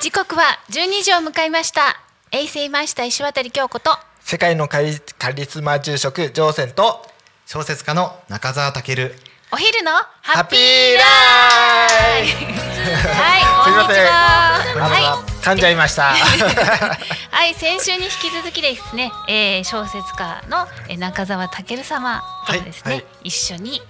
時刻は12時を迎えました。衛星マイスター石渡京子と。世界のカリカリスマ住職ジョーセンと小説家の中澤健。お昼のハハッピーライはい こんにちは。すいませんは噛んじゃいました。い、はい、先週に引き続きですね、えー、小説家のえー中澤健様とですね、はいはい。一緒に、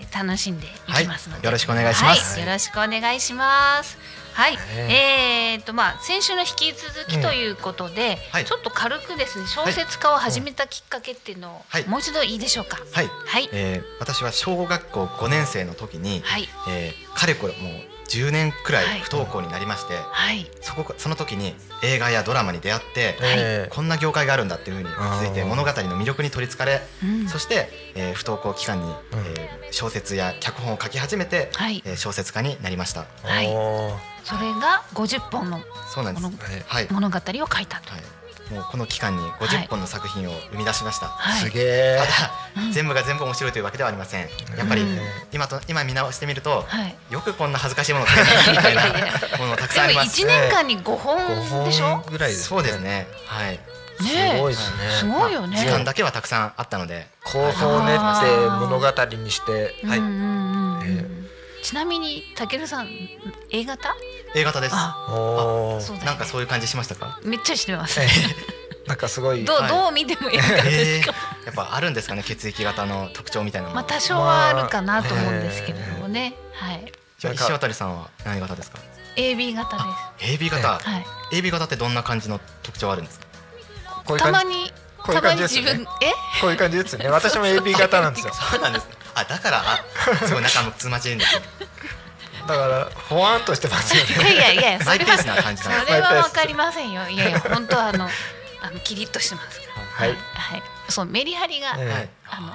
えー、楽しんでいきますので、はいよろしくお願いします。はい、よろしくお願いします。はい、え。ー、とまあ先週の引き続きということで、はい。ちょっと軽くですね小説家を始めたきっかけっていうのを、はい。もう一度いいでしょうか？はい、はい。えー私は小学校5年生の時に、はい。えーかれこれもう10年くらはい。い不登校になりまして、はい。そこその時に映画やドラマに出会って、えーこんな業界があるんだっていうふうに気づいて物語の魅力に取りつかれ、うん。そして、えー不登校期間に、えー小説や脚本を書き始めて、はい。えー小説家になりました。はい。それが50本のそうなんです。はい、物語を書いたと。はい、もうこの期間に50本の作品を生み出しました。はいすげえた。だ、全部が全部面白いというわけではありません。やっぱり、うん今と今見直してみると、はい。よくこんな恥ずかしいものをみ たいなものたくさんありでもます。一年間に5本五でしょ？本。ぐらいです。そうです。ね。はい。ねえすごいですね。すごいよね。時間だけはたくさんあったので、構想を練って物語にして。はいうんうんうんうんえちなみにたけるさん A 型？A 型です。あ、おーそうねなんかそういう感じしましたか？めっちゃしてます。なんかすごい。どうはいどう見ても A 型ですか？やっぱあるんですかね血液型の特徴みたいな。まあ多少はあるかなと思うんですけれどもね。はい。じゃあ石渡さんは何型ですか？AB 型で AB 型、す。はい。AB 型ってどんな感じの特徴あるんですか？こういうたま感じ。にこういうたまに感じですよね自分え？こういう感じですね。私も AB 型なんですよ。そうなんですねあだからあすごい仲睦まじいんですねだからほわんとしてますよね。いやいやいやそれはそれはわかりませんよ。いやいや本当はあのあのキリッとしてます。はい。はい。そうメリハリが、えはいあの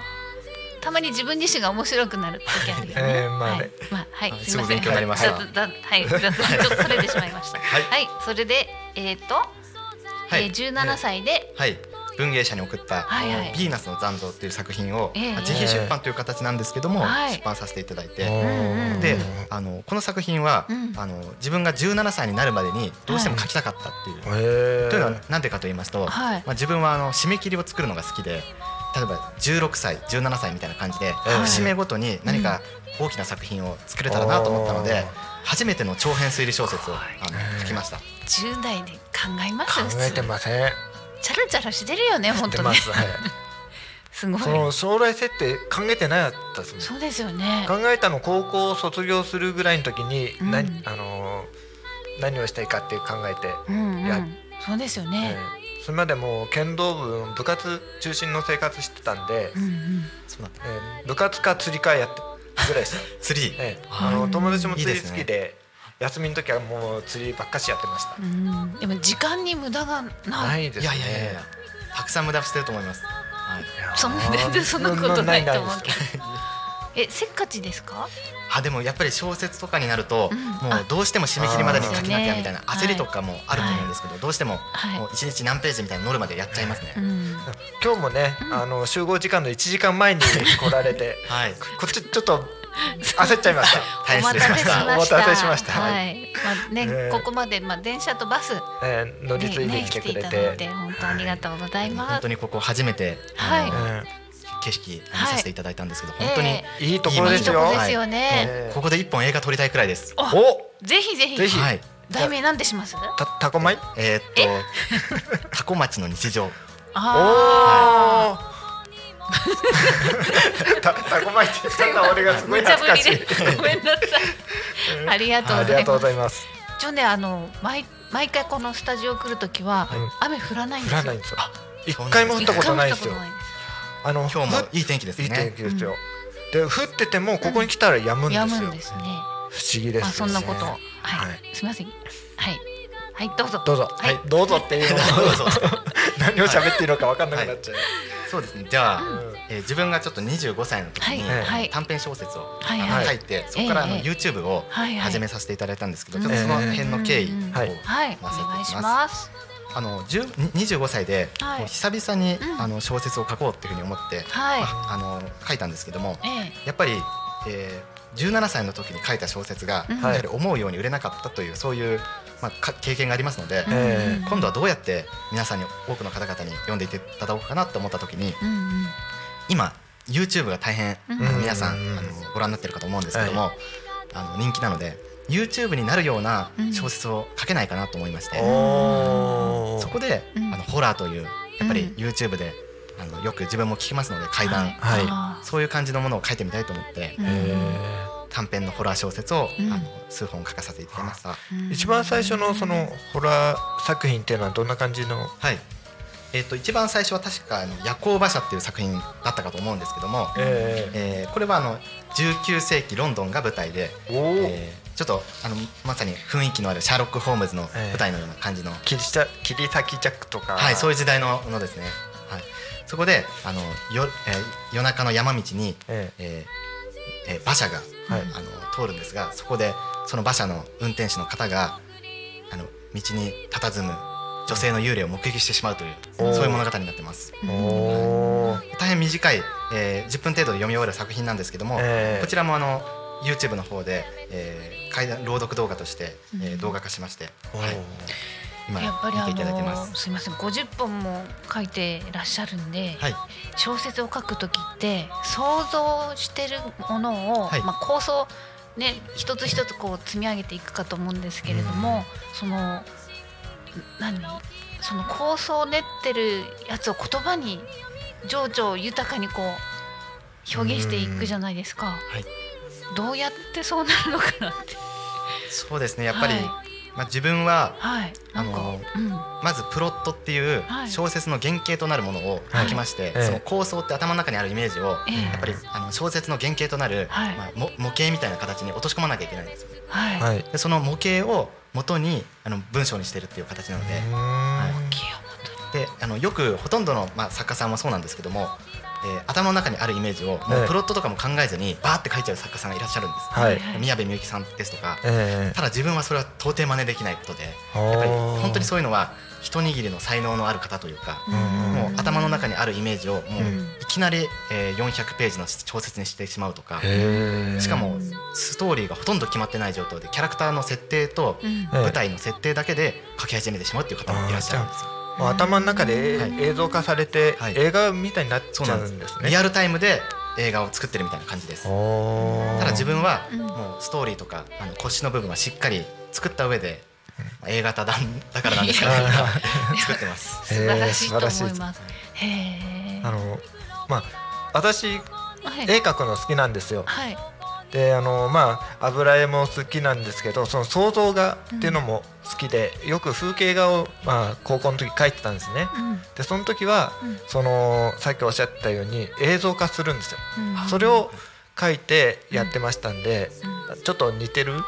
たまに自分自身が面白くなる時あるよね。えーまあねはい、まあはい、はいすみません。はいちょっとそれてしまいました。はいそれでえっ、と、はいえー、17歳で、はい文芸社に送ったはいはい「ヴィーナスの残像」っていう作品を、ええ。まあ自費出版という形なんですけども、はい。出版させていただいて、おーであのこの作品は、うん。あの自分が17歳になるまでにどうしても書きたかったっていう。へえ。というのは何でかと言いますと、はい。まあ、自分はあの締め切りを作るのが好きで例えば16歳17歳みたいな感じで、はい。節目ごとに何か大きな作品を作れたらなと思ったので、初めての長編推理小説をあの書きました。10代で考えます？考えてません。チャラチャラしてるよね本当に。知ってます。はい。すごい。その将来設定考えてなかったですね。そうですよね。考えたの高校を卒業するぐらいの時に、うん何あのー何をしたいかって考えて、うんうやん。そうですよね。えーそれまでもう剣道部の部活中心の生活してたんで、うんうん。えー部活か釣りかやってぐらいですよ。釣り、えーあの友達も釣りいいですね好きで休みの時はもう釣りばっかしやってました。うん。でも時間に無駄がない。ないですね。いやいやいやたくさん無駄してると思います。はい、そんな全然そんなことないと思うけど。え、せっかちですか？あでもやっぱり小説とかになると、うんもうどうしても締め切りまでに書きなきゃみたいな焦りとかもあると思うんですけど、どうしてもはいもう一日何ページみたいなノルマでやっちゃいますね。うん。今日もね、あの集合時間の1時間前に来られて はい。こっちちょっと 焦っちゃいました。大変失礼しました。お待たせしましたはい。まあね、ええここまでまあ電車とバスえー乗り継いでねきてくれ来ていただいて、て本当ありがとうございます。本当にここ初めて、はい景色見させていただいたんですけど、え本当にえいいところですよ。ね。えーここで一本映画撮りたいくらいです。おおぜひぜひ。ぜひはい。題名なんでします？たタコ米？え？ーっとタコ町の日常。おあ お。たタコ米って言ったの俺があ。すごい懐かしい。ごめんなさい。ありがとうごございます。ざいます。一応ねあの毎毎回このスタジオ来るときはうん雨降らないんですよ。降らないんですよ。一回も降ったことないですよあの今日もふいい天気ですいい天ね。気ですよ。で降っててもここに来たら止むんですよ。止むんですね。不思議ですあそんなことをはい、はいすみませんはいはいどうぞどうぞ。はいはい。どうぞっていうの どうぞ何を喋っていいのか分かんなくなっちゃう。そうですね。じゃあ、うん。えー自分がちょっと25歳の時に、短編小説を、書いて、そこからあのええ。YouTube を始めさせていただいたんですけど、うん。ちょっとその辺の経緯をはいはい。お話せて願いします。あの10 25歳で、はい。久々に、うん。あの小説を書こうっていうふうに思って、はい。ああの書いたんですけどもえやっぱり、えー、17歳の時に書いた小説が、うん。やはり思うように売れなかったというそういう、まあ、か経験がありますので、ええ。今度はどうやって皆さんに多くの方々に読んでいただこうかなと思った時にうんうん。今 YouTube が大変、うんあの皆さん、うんあのご覧になってるかと思うんですけども、あの人気なので YouTube になるような小説を書けないかなと思いまして、おー。そこで、うん。あのホラーというやっぱりうん。YouTube であのよく自分も聞きますので怪談、はい。あそういう感じのものを書いてみたいと思って、短編のホラー小説を、うん。あの数本書かせていただきました。うん。ー一番最初のそのホラー作品っていうのはどんな感じの？はい。えっ、と一番最初は確かあの夜行馬車っていう作品だったかと思うんですけども、ええ。ーこれはあの19世紀ロンドンが舞台で、えーちょっとあのまさに雰囲気のあるシャーロック・ホームズのええ。舞台のような感じの、切りさ切り裂きジャックとか。はい、そういいう時代のものですね。はい、そこであのよ、えー夜中の山道に、え。えーえー馬車が、はいあの通るんですがそこでその馬車の運転手の方があの道に佇む女性の幽霊を目撃してしまうというそういう物語になってます。えおお、大変短い、えー10分程度で読み終わる作品なんですけども、ええ。こちらもあの YouTube の方で、えー、怪談朗読動画として、えー動画化しまして、はい、今やっぱりあのす。すみません50本も書いてらっしゃるんで、はい、小説を書く時って想像してるものを、はい。まあ、構想ね一つ一つこう積み上げていくかと思うんですけれども、その何？その構想を練ってるやつを言葉に情緒豊かにこう表現していくじゃないですか。はい。どうやってそうなるのかなって。そうですねやっぱり、はいまあ、自分ははい。あのうん。まずプロットっていうはい。小説の原型となるものを書きまして、はいその構想って頭の中にあるイメージをええ。やっぱりあの小説の原型となる、はい。まあ、も模型みたいな形に落とし込まなきゃいけないんですよ。はい。はい。でその模型を元にあの文章にしてるっていう形なのでうーんキヨモトであのよくほとんどの、まあ、作家さんもそうなんですけども、えー頭の中にあるイメージをもえ。えうプロットとかも考えずにバーって書いちゃう作家さんがいらっしゃるんです。はい。宮部みゆきさんですとか。えただ自分はそれは到底真似できないことでえやっぱり本当にそういうのは一握りの才能のある方というかうんもう頭の中にあるイメージをもううん。いきなりえー400ページの小説にしてしまうとかしかもストーリーがほとんど決まってない状態でキャラクターの設定と舞台の設定だけで書き始めてしまうっていう方もいらっしゃるんですよ。頭の中ではい。映像化されてはい。映画みたいになっちゃそうなんです。ねリアルタイムで映画を作ってるみたいな感じです。ただ自分はうん。もうストーリーとかあの腰の部分はしっかり作った上で、まあ A 型だだからなんですけど 作ってます。素晴らしいと思いい。ます。あのまあ私はい。絵描くの好きなんですよ。はい。であのまあ油絵も好きなんですけどその想像画っていうのも好きで、よく風景画を、まあ、高校の時描いてたんですね。うん。でその時は、うん。そのさっきおっしゃったように映像化するんですよ。うん。それを描いてやってましたんで、うちょっと似てる？ん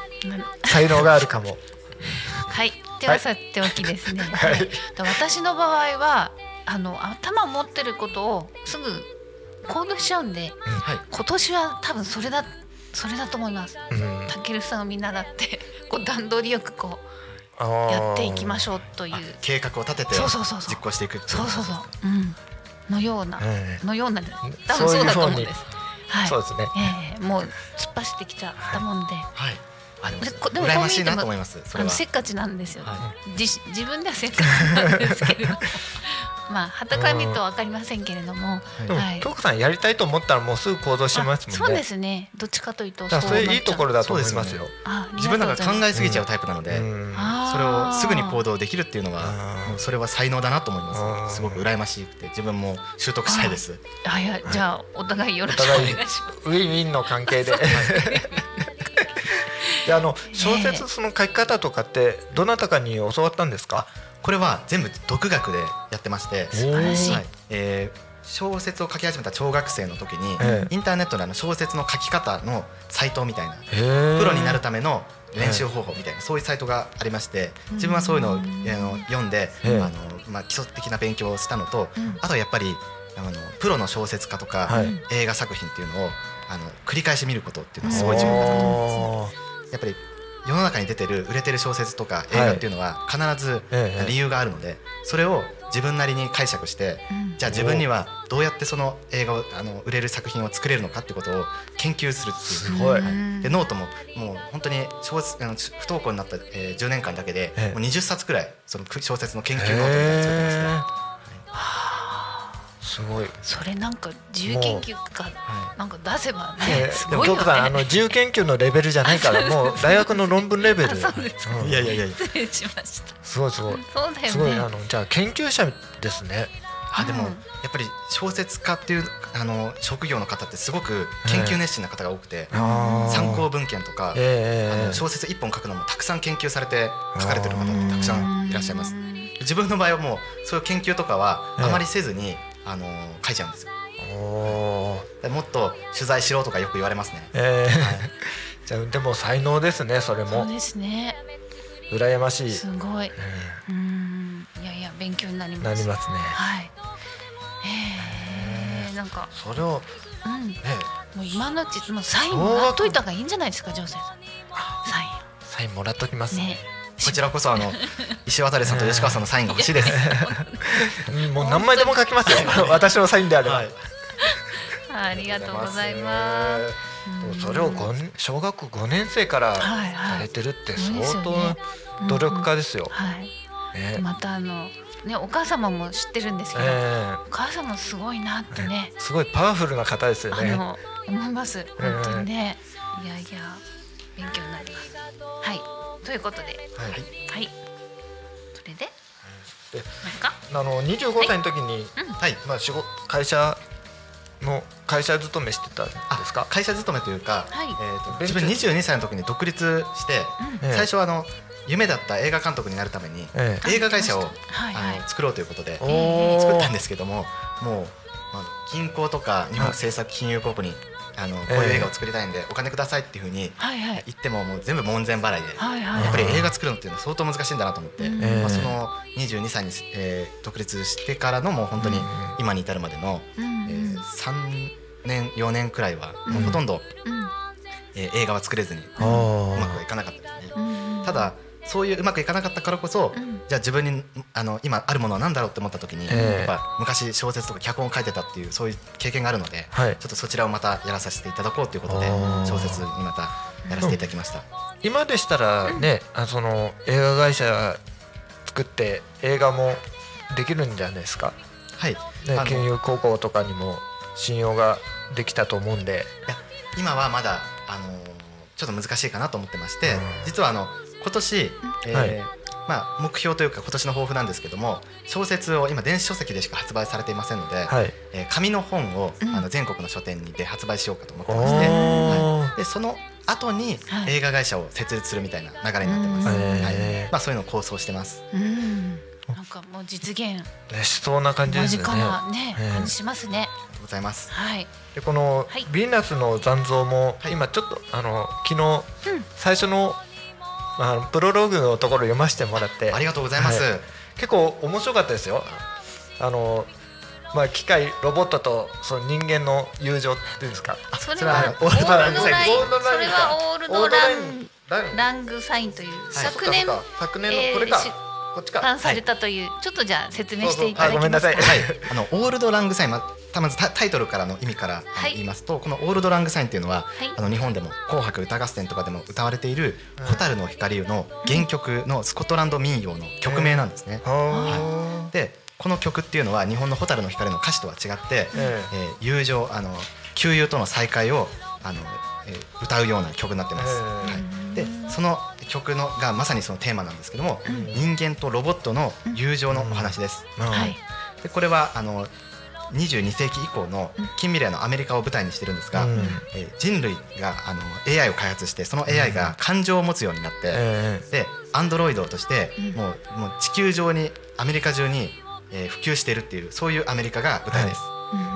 才能があるかも。はい。ではさておきですね。はい。で私の場合はあの頭を持ってることをすぐ行動しちゃうんで、はい。今年は多分それだそれだと思います。うんたけるさんを見習って こう段取りよくこあうーやっていきましょうというあ。計画を立ててそうそうそうそう実行していくそうそうそう。うん。のような、ええのような。多分そうだと思うんです。はい。そうですねええもう突っ走ってきちゃったもんで。はい。あでもでも羨ましいなと思います。そあ。のせっかちなんですよ、は自自分ではせっかちなんですけれど まあ旗から見ると分かりませんけれども、でも、はい。京子さんやりたいと思ったらもうすぐ行動しますもんね。あそうですね。どっちかというとだからそれいいところだと思いますよ。自分なんか考えすぎちゃうタイプなので、それをすぐに行動動できるっていうのはそれは才能だなと思いあまーす。すごく羨ましくて自分も習得したいです。あい。やじゃあお互いよろしくおお互い願いします。ウィンウィンの関係で。であの小説その書き方とかってどなたかに教わったんですか？これは全部独学でやってまして、素晴らしい。はい。えー小説を書き始めた小学生の時に、ええ。インターネットであの小説の書き方のサイトみたいなププロになるための練習方法みたいなそういうサイトがありまして自分はそういうのをあの読んでええ。あのまあ基礎的な勉強をしたのとうん。あとはやっぱりあのプロの小説家とか映画作品っていうのをあの繰り返し見ることっていうのはすごい重要だなと思います。おー。やっぱり世の中に出てる売れてる小説とか映画っていうのは必ずええ理由があるのでそれを自分なりに解釈してうん。じゃあ自分にはどうやってその映画をあの売れる作品を作れるのかってことを研究するっていう。すごい。うんでノートももう本当に小説あの不登校になった、えー10年間だけでええ。もう20冊くらいその小説の研究ノートみたいなの作ってますね。すごい。それなんか自由研究家はなんか出せばねねすごいよでも京子さんあのね。自由研究のレベルじゃないからもう大学の論文レベル。あそうですうんいやいやいや失礼しました。すごいすごい。そうだよね。すごいあのじゃあ研究者ですね。あでもうんやっぱり小説家っていうあの職業の方ってすごく研究熱心な方が多くて、参考文献とか、ええあの小説一本書くのもたくさん研究されて書かれてる方ってたくさんいらっしゃいます。自分の場合はもうそういう研究とかはええあまりせずに、あの書いちゃうんですよ。おもっと取材しろとかよく言われますね。ええはい じゃあでも才能ですねそれもそうですね。羨ましい。すごい。うん。いやいや勉強になります。なりますね。はい。へえ。なんかそれをうん。ねもう今のうちもうサインもらっといた方がいいんじゃないですか、ジョーセンさん。サイサインもらっときますン。ねね。。こちらこそあの 石渡さんと吉川さんのサインが欲しいです。う んもう何枚でも書きますよ。私のサインであれば。はい。ありがとうございます。それを小学校5年生からされてるって相当努力家ですよ。またあのねお母様も知ってるんですけど、えお母様すごいなってね。え、すごいパワフルな方ですよね。思います。本当にね、いやいや勉強になります。はい。ということで。はい。はいでなんか？あの25歳の時に、はい。まあ仕事会社の会社勤めしてたんですか？会社勤めというか、はい。えーと自分22歳の時に独立して、ええ。最初はあの夢だった映画監督になるために、え映画会社を、はい。作ろうということで。作ったんですけどももう、まあ、銀行とか日本政策金融国に、あのこういう映画を作りたいんで、お金くださいっていうふうに言ってももう全部門前払いで、やっぱり映画作るのっていうのは相当難しいんだなと思って、まあ、その22歳に、えー独立してからのもう本当にうん。今に至るまでの、うん。えー3年4年くらいはもうほとんど、うん。えー映画は作れずに。うまくはいかなかったですね。うん。ただそういううまくいかなかったからこそ、うん。じゃあ自分にあの今あるものは何だろうって思った時に、ええ。やっぱ昔小説とか脚本を書いてたっていうそういう経験があるので、はい。ちょっとそちらをまたやらさせていただこうということで小説にまたやらせていただきました。今でしたらね、あその映画会社作って映画もできるんじゃないですか？はい、ね金融高校とかにも信用ができたと思うんで。いや今はまだあのーちょっと難しいかなと思ってまして、うん。実はあの今年、えーはい。まあ、目標というか今年の抱負なんですけども小説を今電子書籍でしか発売されていませんので、はい。えー紙の本を、うん。あの全国の書店にで発売しようかと思っておまして、お。でその後にはい。映画会社を設立するみたいな流れになってます、うん。はい。まあ、そういうのを構想してます。うん。なんかもう実現。ねしそうな感じですよね。ねええ。感じしますね。ありがとうございます。はい。でこのはい。ヴィーナスの残像も、はい。今ちょっとあの昨日うん。最初の、まあ、プロローグのところ読ませてもらって。ありがとうございます、はい。結構面白かったですよ。あのまあ機械ロボットとその人間の友情っていうんですか。それそれははオオールドライン。オールドラインそれはオールドラン。ラン。ラングサインという。昨年昨年えーのこれか、しこっちか。誕されたという。ちょっとじゃあ説明していただけそうそうあごめんなさい。ますかはい、あのオールドラングサイン、またまずタタイトルからの意味から言いますと、このオールドラングサインっていうのは、はい。あの日本でも紅白歌合戦とかでも歌われているうん。蛍の光の原曲のスコットランド民謡の曲名なんですね。はで、この曲っていうのは日本の蛍の光の歌詞とは違って、ええ。ー友情あの旧友との再会をあの、えー歌うような曲になってます。ええ。はい、でその曲のがまさにそのテーマなんですけども、うん。人間とロボットの友情のお話です。えうん。はい。でこれはあの22世紀以降の近未来のアメリカを舞台にしてるんですが、うん。えー人類があの AI を開発してその AI が感情を持つようになって、えでアンドロイドとしてうん。もうもう地球上にアメリカ中に、えー普及しているっていうそういうアメリカが舞台です。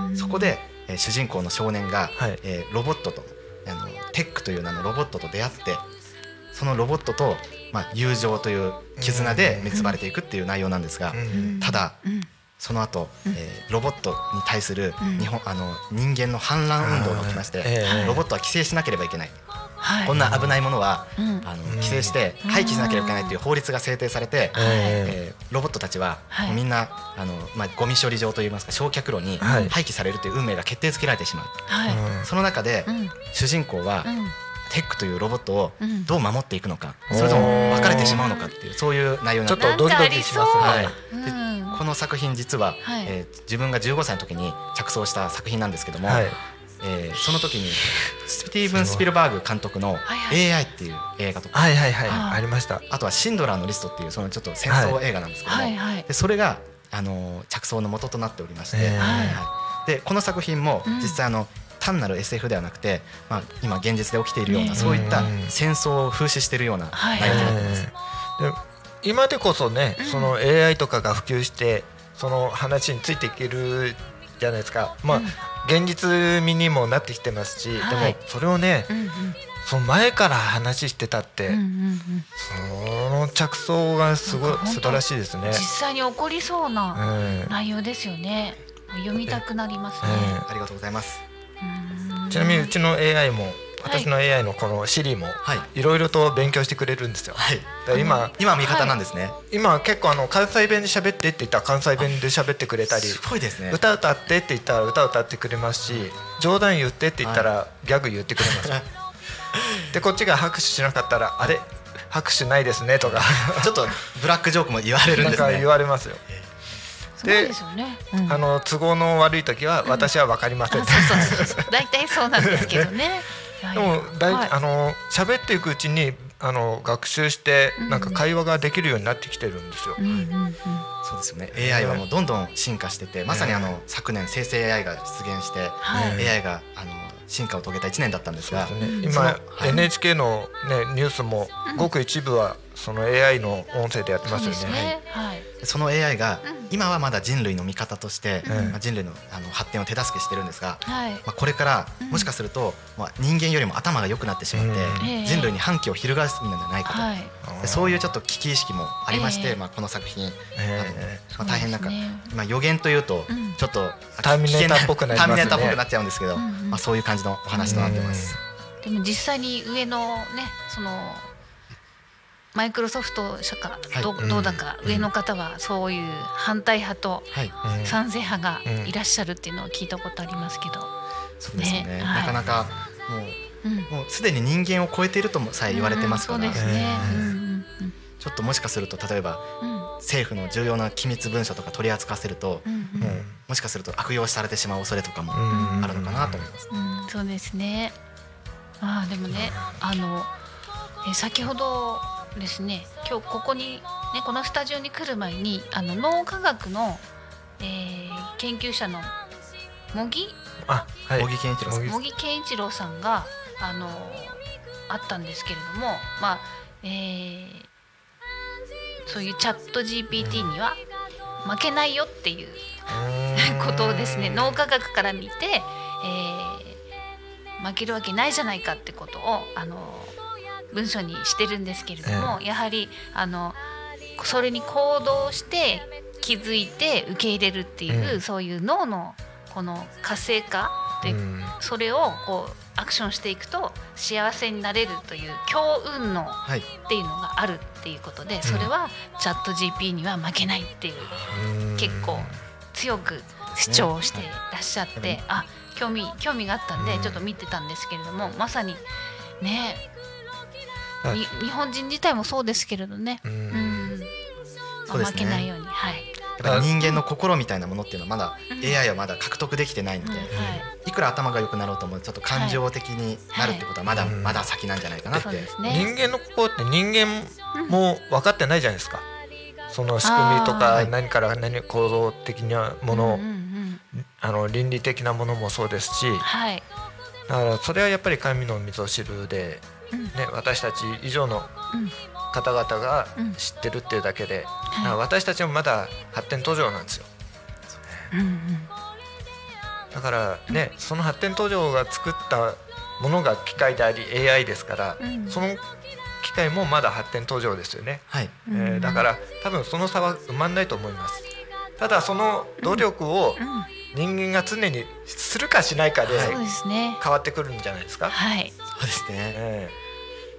うん。そこで、えー主人公の少年が、はい。えーロボットとあのテックという名のロボットと出会ってそのロボットと、まあ、友情という絆で結ばれていくっていう内容なんですが、うん。ただうんその後、うん。えーロボットに対するうん。日本、あの人間の反乱運動が起きまして、ええ。ロボットは規制しなければいけない、はい。こんな危ないものは、うん。あの規制して廃棄しなければいけないという法律が制定されて、ええ。ーロボットたちは、はい。みんなあの、まあ、ゴミ処理場といいますか焼却炉にはい。廃棄されるという運命が決定づけられてしまう、はい。うん。その中で、うん。主人公は、うん。テックというロボットをうん。どう守っていくのか、それとも別れてしまうのかっていうそういう内容になってちょっとドキドキしますね。はい。うんこの作品実は、はい。えー自分が15歳の時に着想した作品なんですけども、はい。えーその時にスティーブン・スピルバーグ監督のはいは AI っていう映画とか、はいはいはい。ありました。あとはシンドラーのリストっていうそのちょっと戦争映画なんですけども、はいはい。でそれがあのー着想の元となっておりまして、えー。はい。でこの作品もうん。実際あの、単なる SF ではなくて、まあ、今現実で起きているような、ねそういったうん。戦争を風刺しているようなはい。内容になってます。えー。で今でこそね、その AI とかが普及してその話についていけるじゃないですか。まあ、うん。現実味にもなってきてますし、はい。でもそれをねうんうん。その前から話してたって、うんうんうん。その着想がすごい素晴らしいですね。実際に起こりそうなうん。内容ですよね。読みたくなりますね。えありがとうございます。うん。ちなみにうちの AI も私の AI のこの Siri もはい。いろいろと勉強してくれるんですよ。はい。今今は味方なんですね。今結構あの関西弁で喋ってって言ったら関西弁で喋ってくれたりすごいですね。歌歌ってって言ったら歌歌ってくれますし冗談言ってって言ったらギャグ言ってくれます。でこっちが拍手しなかったらあれ？拍手ないですねとか ちょっとブラックジョークも言われるんですねうんなんか言。われますよ。ですよねうんあの都合の悪い時は私は分かりませんあ。そうそうそうそう大体そうなんですけどねでやも大、はい。あの喋っていくうちにあの学習してうん。なんか会話ができるようになってきてるんですよ。うんうんうん。そうですよね。AI はもうどんどん進化してて、まさにあの昨年生成 AI が出現して、はい。ね AI があの進化を遂げた1年だったんですが、すね。うん。今そのはい。NHK の、ね、ニュースもごく一部はその AI の音声でやってますよね。はい。その AI がうん。今はまだ人類の味方として、うん。まあ、人類のあの発展を手助けしてるんですが、はい。まあ、これからうん。もしかすると、まあ、人間よりも頭が良くなってしまって、人類に反旗を翻すんじゃないかと、そういうちょっと危機意識もありまして、ええ。まあ、この作品、えあのまあ、大変なんか、まあ、予言というとうん。ちょっとターミネーターっぽくなっぽくなっちゃうんですけど、うんうんまあ、そういう感じのお話となってます。でも実際に上のねそのマイクロソフト社かどはい。どうだか上の方はそういう反対派と賛成派がうんいらっしゃるっていうのを聞いたことありますけど、そうですよね。ねはい。なかなかもうもうすでに人間を超えているともさえ言われてますから、ね。ちょっともしかすると例えばうん。政府の重要な機密文書とか取り扱わせると、うんうん。うんもしかすると悪用されてしまう恐れとかもうんあるのかなと思います。うん、そうですね。ああでもねあのえ先ほどですね。今日ここにねこのスタジオに来る前にあの脳科学の、えー研究者の茂木？あはい。茂木健一郎さん。茂木健一郎さんがあのあったんですけれどもまあえーそういうチャット GPT には負けないよっていうことをですね脳科学から見て、えー負けるわけないじゃないかってことをあの文章にしてるんですけれども、やはりあのそれに行動して気づいて受け入れるっていう、うん。そういう脳のこの活性化といううん。それをこうアクションしていくと幸せになれるという強運のはい、っていうのがあるっていうことでそれはチャット GP には負けないっていううん。結構強く主張してらっしゃって、あ興味興味があったんでうん。ちょっと見てたんですけれども、まさにねはい。に日本人自体もそうですけれどね、ううん。んそうですね。負けないように。はい、やっぱり人間の心みたいなものっていうのはまだうん。AI はまだ獲得できてないので、うん。はい。いくら頭が良くなろうともちょっと感情的になるってことはまだはい。まだ先なんじゃないかなって、人ね。間の心って人間も分かってないじゃないですか。その仕組みとあかー何から何構造的なもの、あの倫理的なものもそうですし。はい、だからそれはやっぱり神の溝汁で、うんね、私たち以上のうん。方々がうん。知ってるっていうだけで、はい。私たちもまだ発展途上なんですよ。うんうん。だからね、その発展途上が作ったものが機械であり AI ですから、うん。その機械もまだ発展途上ですよね、はい。うん。えーだから多分その差は埋まんないと思います。ただその努力をうん。人間が常にするかしないかで変わってくるんじゃないですか。はいそうですね。え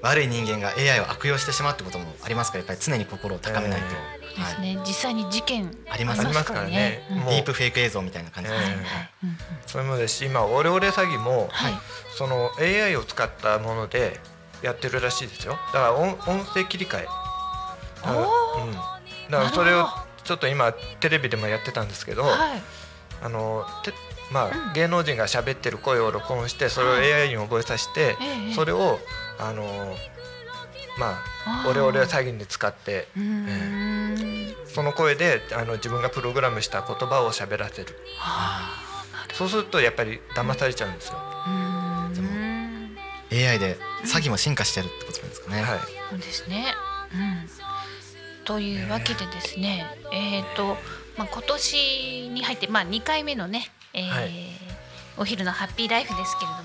悪い人間が AI を悪用してしまうってこともありますからやっぱり常に心を高めないと、そうですはい。ね実際に事件あります。からね。うん。ディープフェイク映像みたいな感じです、えはいはい。うんうん。それもです。し今オレオレ詐欺もはい。その AI を使ったものでやってるらしいですよ。だから音音声切り替え。うん、だからそれをちょっと今テレビでもやってたんですけど、はい。あのてまあ、うん。芸能人が喋ってる声を録音してそれを AI に覚えさせて、ええそれをあのまあオレオレ詐欺に使ってその声であの自分がプログラムした言葉を喋らせる。はそうするとやっぱり騙されちゃうんですよ。AI で詐欺も進化してるってことなんですかね、はい。そうですね。うん。というわけでですね、え。っ、と、まあ、今年に入って、まあ、2回目のね、えーはい。お昼のハッピーライフですけれども、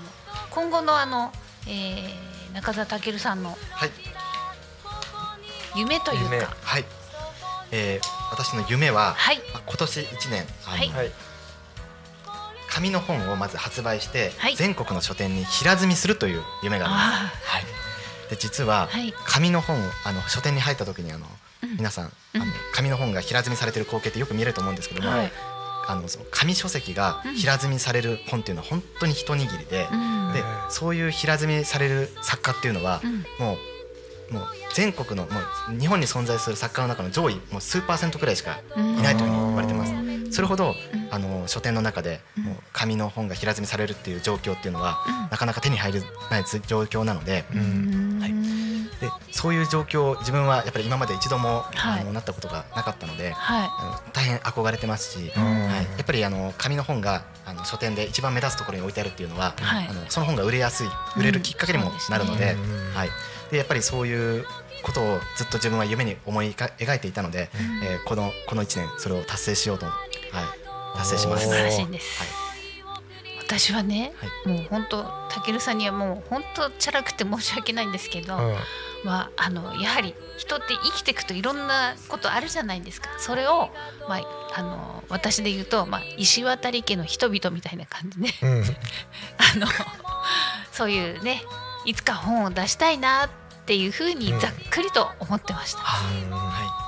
今後のあの、えー中澤健さんのはい。夢という夢か、はい、えー私の夢は、はい、まあ今年1年あの、はい。はい。紙の本をまず発売して、はい。全国の書店に平積みするという夢があります。あはい、で実は、はい。紙の本をあの書店に入った時にあの、うん。皆さん、うん。あの紙の本が平積みされてる光景ってよく見えると思うんですけども、はいあのその紙書籍がうん。平積みされる本っていうのは本当に一握りで、うん。でそういう平積みされる作家っていうのは、うん。もうもう全国のもう日本に存在する作家の中の上位もう数パーセントくらいしかうん。いないというふうに言われてます。それほど、うん。あの書店の中でうん。もう紙の本が平積みされるっていう状況っていうのは、うん。なかなか手に入らない状況なので,、うーん。はいでそういう状況を自分はやっぱり今まで一度も、はい。あのなったことがなかったので、はあの大変憧れてますし、うん。はい、やっぱりあの紙の本があの書店で一番目立つところに置いてあるっていうのは、はい。あのその本が売れやすい売れるきっかけにもなるので,、うんはい、でやっぱりそういうことをずっと自分は夢に思いか描いていたので、うん。えーこのこの1年それを達成しようと、はい、達成します。素晴らしいです。はい。私はね、はもう本当たけるさんにはもう本当チャラくて申し訳ないんですけど、うんまあ、あのやはり人って生きていくといろんなことあるじゃないですか。それを、まあ、あの私で言うと、まあ、石渡家の人々みたいな感じでうん。あのそういうねいつか本を出したいなっていうふうにざっくりと思ってました。は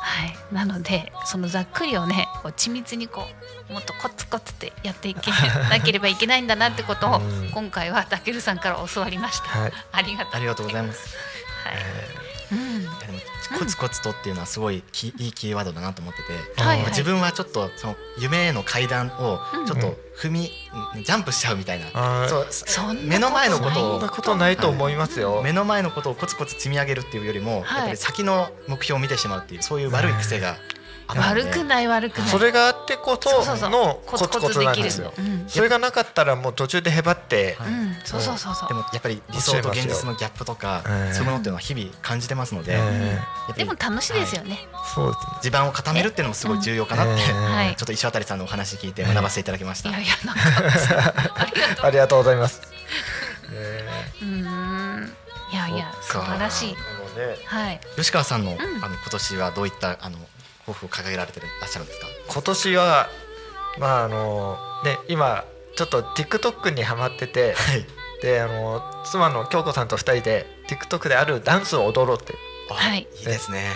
はい、なのでそのざっくりをねこう緻密にこうもっとコツコツってやっていけなければいけないんだなってことをうん。今回はたけるさんから教わりました。はい、ありがとうございます。コツコツとっていうのはすごいきいいキーワードだなと思ってて、はいはい。自分はちょっとその夢への階段をうん。ちょっと踏み、ジャンプしちゃうみたいな、そうそんな目の前のことそをんなことないと思いますよ。目の前のことをコツコツ積み上げるっていうよりも、はい。やっぱり先の目標を見てしまうっていうそういう悪い癖があるので悪くない悪くない。それがあってこそうそうそそうのコツコツなんですよ。うんそれがなかったらもう途中でへばって、はいうん、そうそうそうそう。でもやっぱり理想と現実のギャップとか、ええそういうものっていうのは日々感じてますので、でも楽しいですよね。そうですね。地盤を固めるっていうのもすごい重要かなって、ちょっと石渡さんのお話聞いて学ばせていただきました。いやいやなんか ありがとう。ございます。えうーん。いやいや素晴らしいはい。吉川さんの,、んあの今年はどういったあの抱負を掲げられてらっしゃるんですか？今年はまああのね今ちょっと TikTok にハマっててはい。であの妻の京子さんと二人で TikTok であるダンスを踊ろうってはいいいですね。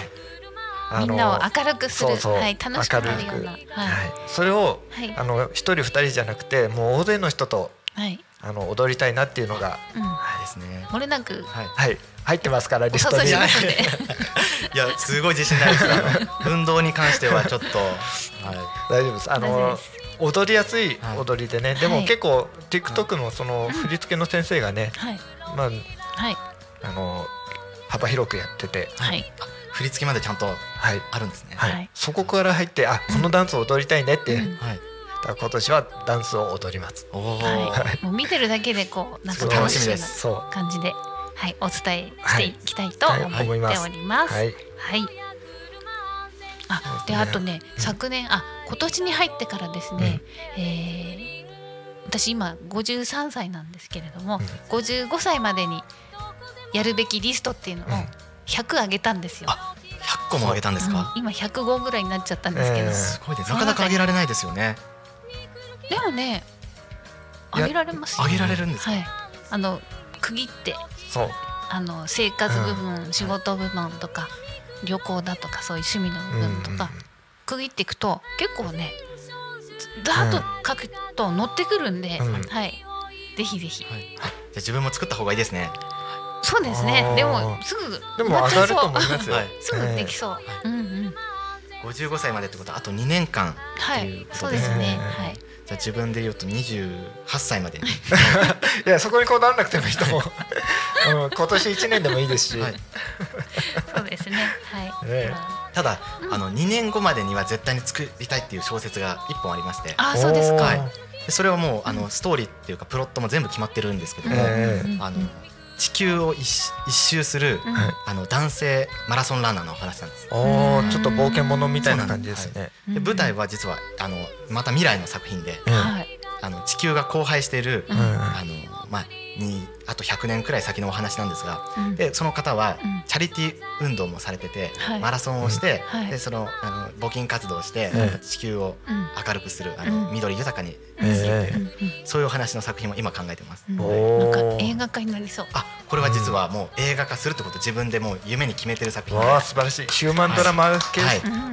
あのみんなを明るくするそうそうはい楽しくなるようなはいはい、それを、はいあの一人二人じゃなくてもう大勢の人とはい。あの踊りたいなっていうのが、うん。はいですね。漏れなく。はい。はい、入ってますからおリストに。誘い やすごい自信ないです。運動に関してはちょっと、はい、大丈夫です。あの踊りやすい踊りでね、でもはい。結構 TikTok のその振り付けの先生がね、はい。まあはい。あの幅広くやってて、はい。振り付けまでちゃんとはい。あるんですね。はいはい。そこから入ってあこのダンスを踊りたいねって、うん。はい。今年はダンスを踊ります。はい。もう見てるだけでこうなんか楽しみな感じではいお伝えしてい。きたいとはい。思っております。はい。はい。あであとね、昨年あ今年に入ってからですね、えー私今53歳なんですけれども、55歳までにやるべきリストっていうのをうん。100上げたんですよ。あ100個も上げたんですか、う。ん今105ぐらいになっちゃったんですけど、ええすごいですなかなか上げられないですよねでもねいや上げられますよ上げられるんですか、はい。あの区切ってそう。あの生活部分、仕事部分とか旅行だとかそういう趣味の部分とか、区切っていくと結構ねダーッと書くと乗ってくるんで、うん。はい。ぜひぜひ。はい、じゃあ自分も作った方がいいですね。そうですね。でもすぐでも上がると思いすますよ、はい。すぐできそう、うんうん。55歳までってことはあと2年間はいっていうことそうですね、えーはいじゃあ自分で言うと28歳までに、いやそこにこだわらなくてもいいと思う、うん、今年1年でもいいですし、はい、そうですね。はい、ね。まあただ、あの2年後までには絶対に作りたいっていう小説が1本ありまして。あーそうですか、はい。でそれはもうあのストーリーっていうかプロットも全部決まってるんですけども、ええ。うんあの地球を一周一周する、うん。はい。あの男性マラソンランナーのお話なんです。おーちょっと冒険者みたいな感じですね。で舞台は実はあのまた未来の作品で、うんはい。あの地球が荒廃している、うん。あのまあにあと100年くらい先のお話なんですが、うん。でその方はうん。チャリティー運動もされてて、はい。マラソンをして、はい。でそのあの募金活動をして、ええ地球をうん。明るくするあの、うん。緑豊かに、えうんうんそういうお話の作品も今考えてます。なんか映画化になりそう。あこれは実はもう映画化するってこと自分でもう夢に決めてる作品で、わ素晴らしい。ヒューマンドラマ系,、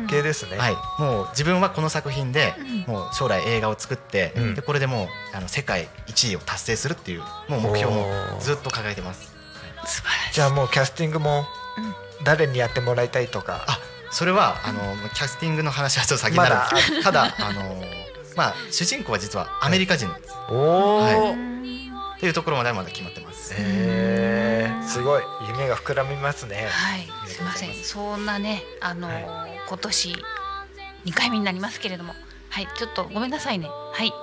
系ですね。い、もう自分はこの作品で、うん。もう将来映画を作って、うん。でこれでもうあの世界一位を達成するっていうもう目標もずっと掲げてます。素晴らしい。じゃあもうキャスティングもうん誰にやってもらいたいとか？あそれはあのキャスティングの話はちょっと先になるんですけど、ただあのまあ主人公は実はアメリカ人なんです、おお、はいうんっていうところまではまだ決まってます。へえすごい夢が膨らみますね。はい、すみません。そんなね、あのー今年2回目になりますけれども、はい、ちょっとごめんなさいね。はい。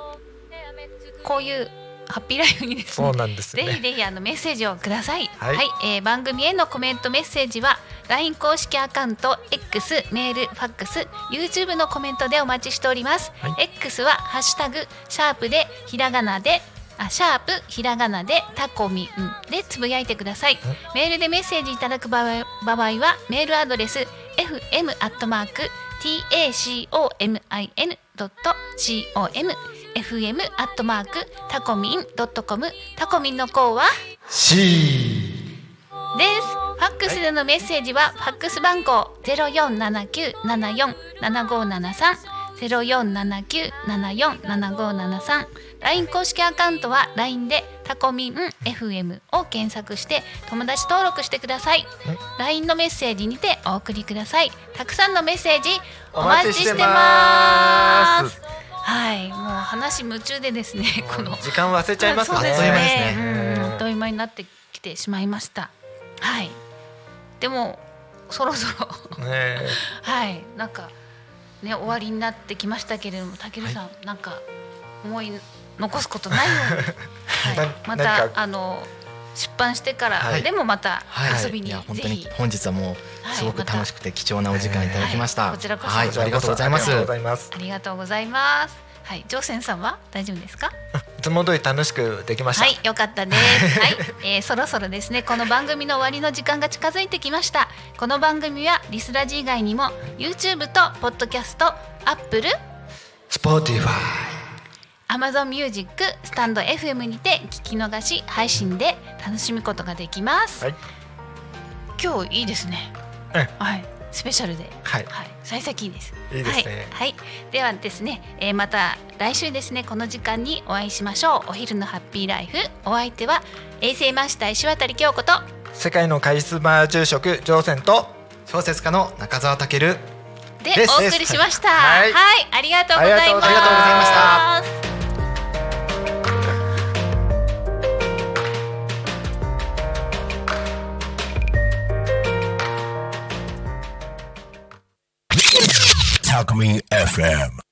こういうハッピーライフにですねそう。なんですぜひね。ぜひあのメッセージをください。は、はいいえー番組へのコメントメッセージは LINE 公式アカウント X メールファックス YouTube のコメントでお待ちしております。はい X はハッシュタグシャープでひらがなであシャープひらがなでタコミンでつぶやいてください。メールでメッセージいただく場合場合はメールアドレス fm アットマーク tacomin ドット com fm アットマークタコミンドットコムタコミンの項は？C です。ファックスでのメッセージは、ファックス番号ゼロ四七九七四七五七三。ゼロ四七九七四七五七三。LINE 公式アカウントは LINE でタコミン FM を検索して友達登録してください。LINE のメッセージにてお送りください。たくさんのメッセージお待ちしてますはいもう話夢中でですねこの。時間忘れちゃいますね。あっという間ですね。うんあっという間になってきてしまいました。はい。でもそろそろ。ね はい。なんかね終わりになってきましたけれども、たけるさん、なんか思い残すことないように、はい。な、またあの出版してから、はいでもまたはい、遊びにいや本当にぜひ。本日はもうすごく楽しくて貴重なお時間いただきました。はいこちらこそはい、こちらこそありがとうございます。ありがとうございます。ありがとうございます。はい、ジョーセンさんは大丈夫ですか？いつも通り楽しくできました。はい、よかったです。はい、えーそろそろですね、この番組の終わりの時間が近づいてきました。この番組はリスラジ以外にも YouTube と Podcast、Apple、Spotify。Amazon Music、スタンド FM にて聞き逃し配信で楽しむことができます。はい。今日いいですね。うんはい、スペシャルで。はい。はい、幸先いいです。いいですねはい、はい、ではですね、えーまた来週ですね、この時間にお会いしましょう。お昼のハッピーライフ、お相手は衛星マスター石渡京子と。世界のカリスマ住職ジョーセンと小説家の中澤健。でお送りしました。ははいい、ありがとうございます。ありがとうございました。Alchemy FM.